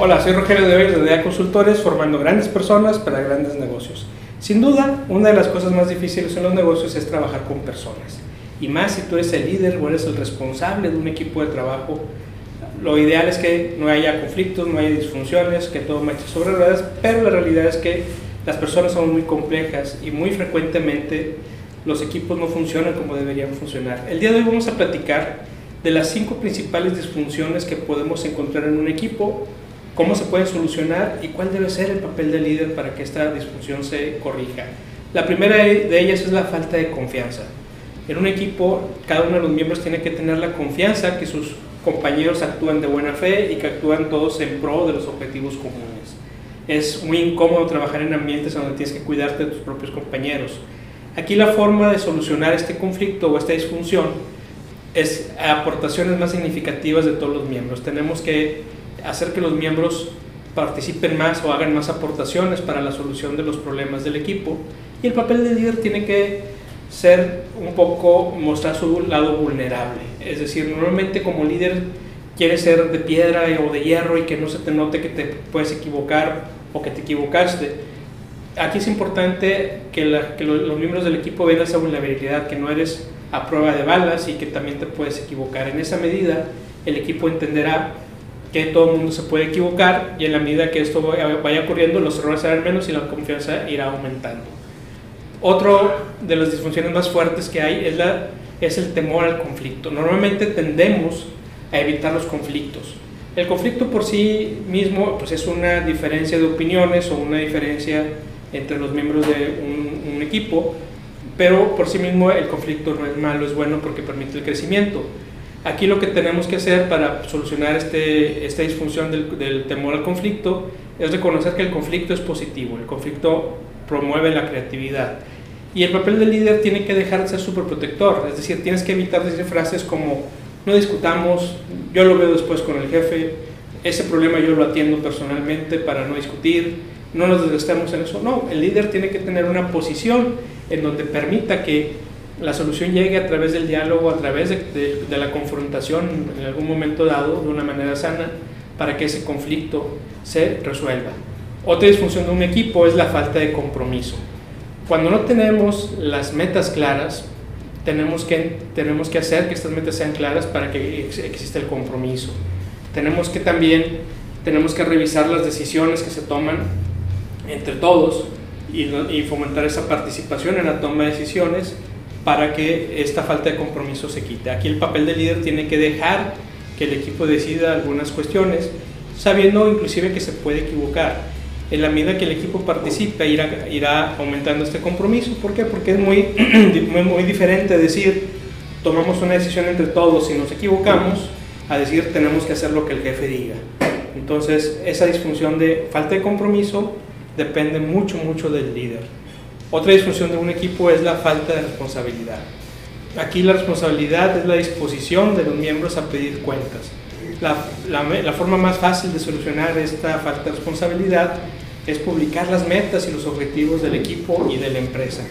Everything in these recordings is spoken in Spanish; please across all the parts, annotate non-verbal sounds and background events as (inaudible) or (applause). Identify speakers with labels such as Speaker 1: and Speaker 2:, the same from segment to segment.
Speaker 1: Hola, soy Rogelio de Hoy de DEA Consultores, formando grandes personas para grandes negocios. Sin duda, una de las cosas más difíciles en los negocios es trabajar con personas. Y más si tú eres el líder o eres el responsable de un equipo de trabajo, lo ideal es que no haya conflictos, no haya disfunciones, que todo marche sobre ruedas, pero la realidad es que las personas son muy complejas y muy frecuentemente los equipos no funcionan como deberían funcionar. El día de hoy vamos a platicar de las cinco principales disfunciones que podemos encontrar en un equipo cómo se puede solucionar y cuál debe ser el papel del líder para que esta disfunción se corrija. La primera de ellas es la falta de confianza. En un equipo, cada uno de los miembros tiene que tener la confianza que sus compañeros actúan de buena fe y que actúan todos en pro de los objetivos comunes. Es muy incómodo trabajar en ambientes donde tienes que cuidarte de tus propios compañeros. Aquí la forma de solucionar este conflicto o esta disfunción es aportaciones más significativas de todos los miembros. Tenemos que hacer que los miembros participen más o hagan más aportaciones para la solución de los problemas del equipo. Y el papel del líder tiene que ser un poco mostrar su lado vulnerable. Es decir, normalmente como líder quieres ser de piedra o de hierro y que no se te note que te puedes equivocar o que te equivocaste. Aquí es importante que, los miembros del equipo vean esa vulnerabilidad, que no eres a prueba de balas y que también te puedes equivocar. En esa medida, el equipo entenderá que todo mundo se puede equivocar y en la medida que esto vaya ocurriendo los errores serán menos y la confianza irá aumentando. Otro de las disfunciones más fuertes que hay es, la, es el temor al conflicto. Normalmente tendemos a evitar los conflictos. El conflicto por sí mismo pues es una diferencia de opiniones o una diferencia entre los miembros de un, un equipo, pero por sí mismo el conflicto no es malo, es bueno porque permite el crecimiento. Aquí lo que tenemos que hacer para solucionar este, esta disfunción del, temor al conflicto es reconocer que el conflicto es positivo, el conflicto promueve la creatividad. Y el papel del líder tiene que dejar de ser superprotector, es decir, tienes que evitar decir frases como no discutamos, yo lo veo después con el jefe, ese problema yo lo atiendo personalmente para no discutir, no nos desgastemos en eso. No, el líder tiene que tener una posición en donde permita que la solución llegue a través del diálogo, a través de, la confrontación en algún momento dado, de una manera sana, para que ese conflicto se resuelva. Otra disfunción de un equipo es la falta de compromiso. Cuando no tenemos las metas claras, tenemos que, tenemos que hacer que estas metas sean claras para que exista el compromiso. Tenemos que también tenemos que revisar las decisiones que se toman entre todos y, y fomentar esa participación en la toma de decisiones para que esta falta de compromiso se quite. Aquí el papel del líder tiene que dejar que el equipo decida algunas cuestiones, sabiendo inclusive que se puede equivocar. En la medida que el equipo participe, irá, irá aumentando este compromiso. ¿Por qué? Porque es muy, (clears throat) muy diferente decir, tomamos una decisión entre todos y nos equivocamos, a decir, tenemos que hacer lo que el jefe diga. Entonces, esa disfunción de falta de compromiso depende mucho, mucho del líder. Otra disfunción de un equipo es la falta de responsabilidad. Aquí la responsabilidad es la disposición de los miembros a pedir cuentas. La, la, forma más fácil de solucionar esta falta de responsabilidad es publicar las metas y los objetivos del equipo y de la empresa.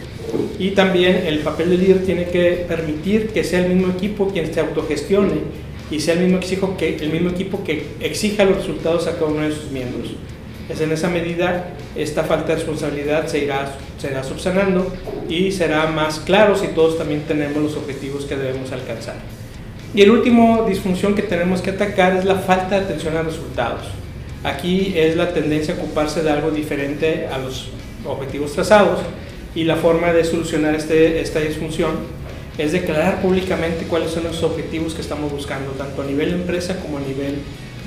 Speaker 1: Y también el papel del líder tiene que permitir que sea el mismo equipo quien se autogestione y sea el mismo, exijo que, el mismo equipo que exija los resultados a cada uno de sus miembros. Es en esa medida esta falta de responsabilidad se irá, se irá subsanando y será más claro si todos también tenemos los objetivos que debemos alcanzar. Y el último disfunción que tenemos que atacar es la falta de atención a resultados. Aquí es la tendencia a ocuparse de algo diferente a los objetivos trazados y la forma de solucionar este, esta disfunción es declarar públicamente cuáles son los objetivos que estamos buscando, tanto a nivel empresa como a nivel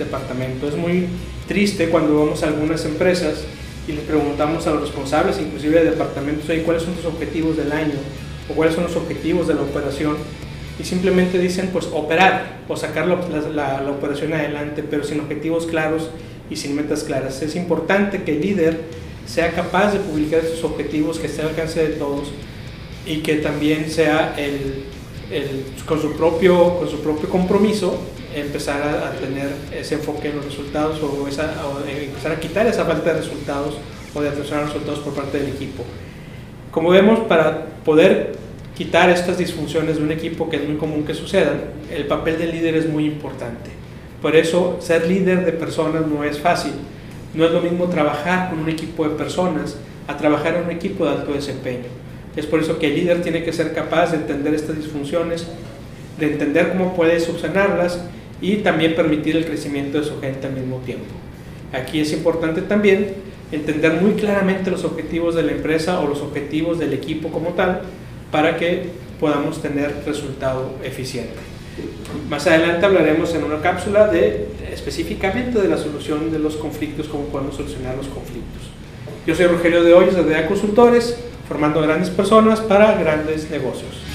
Speaker 1: departamento. Es muy triste cuando vamos a algunas empresas y le preguntamos a los responsables, inclusive de departamentos, cuáles son tus objetivos del año o cuáles son los objetivos de la operación y simplemente dicen pues operar o sacar la, la, operación adelante, pero sin objetivos claros y sin metas claras. Es importante que el líder sea capaz de publicar esos objetivos, que esté al alcance de todos y que también sea el, con, su propio, con su propio compromiso empezar a, tener ese enfoque en los resultados o, esa, empezar a quitar esa falta de resultados o de atención a resultados por parte del equipo. Como vemos, para poder quitar estas disfunciones de un equipo, que es muy común que sucedan, el papel del líder es muy importante. Por eso ser líder de personas no es fácil. No es lo mismo trabajar con un equipo de personas a trabajar en un equipo de alto desempeño. Es por eso que el líder tiene que ser capaz de entender estas disfunciones, de entender cómo puede subsanarlas y también permitir el crecimiento de su gente al mismo tiempo. Aquí es importante también entender muy claramente los objetivos de la empresa o los objetivos del equipo como tal para que podamos tener resultado eficiente. Más adelante hablaremos en una cápsula de específicamente de la solución de los conflictos, cómo podemos solucionar los conflictos. Yo soy Rogelio de Hoyos de DEA Consultores, formando grandes personas para grandes negocios.